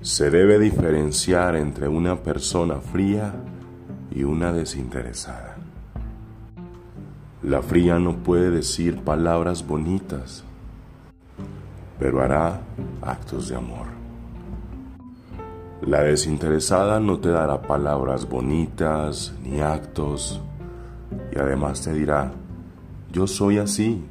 Se debe diferenciar entre una persona fría y una desinteresada. La fría no puede decir palabras bonitas, pero hará actos de amor. La desinteresada no te dará palabras bonitas ni actos y además te dirá, yo soy así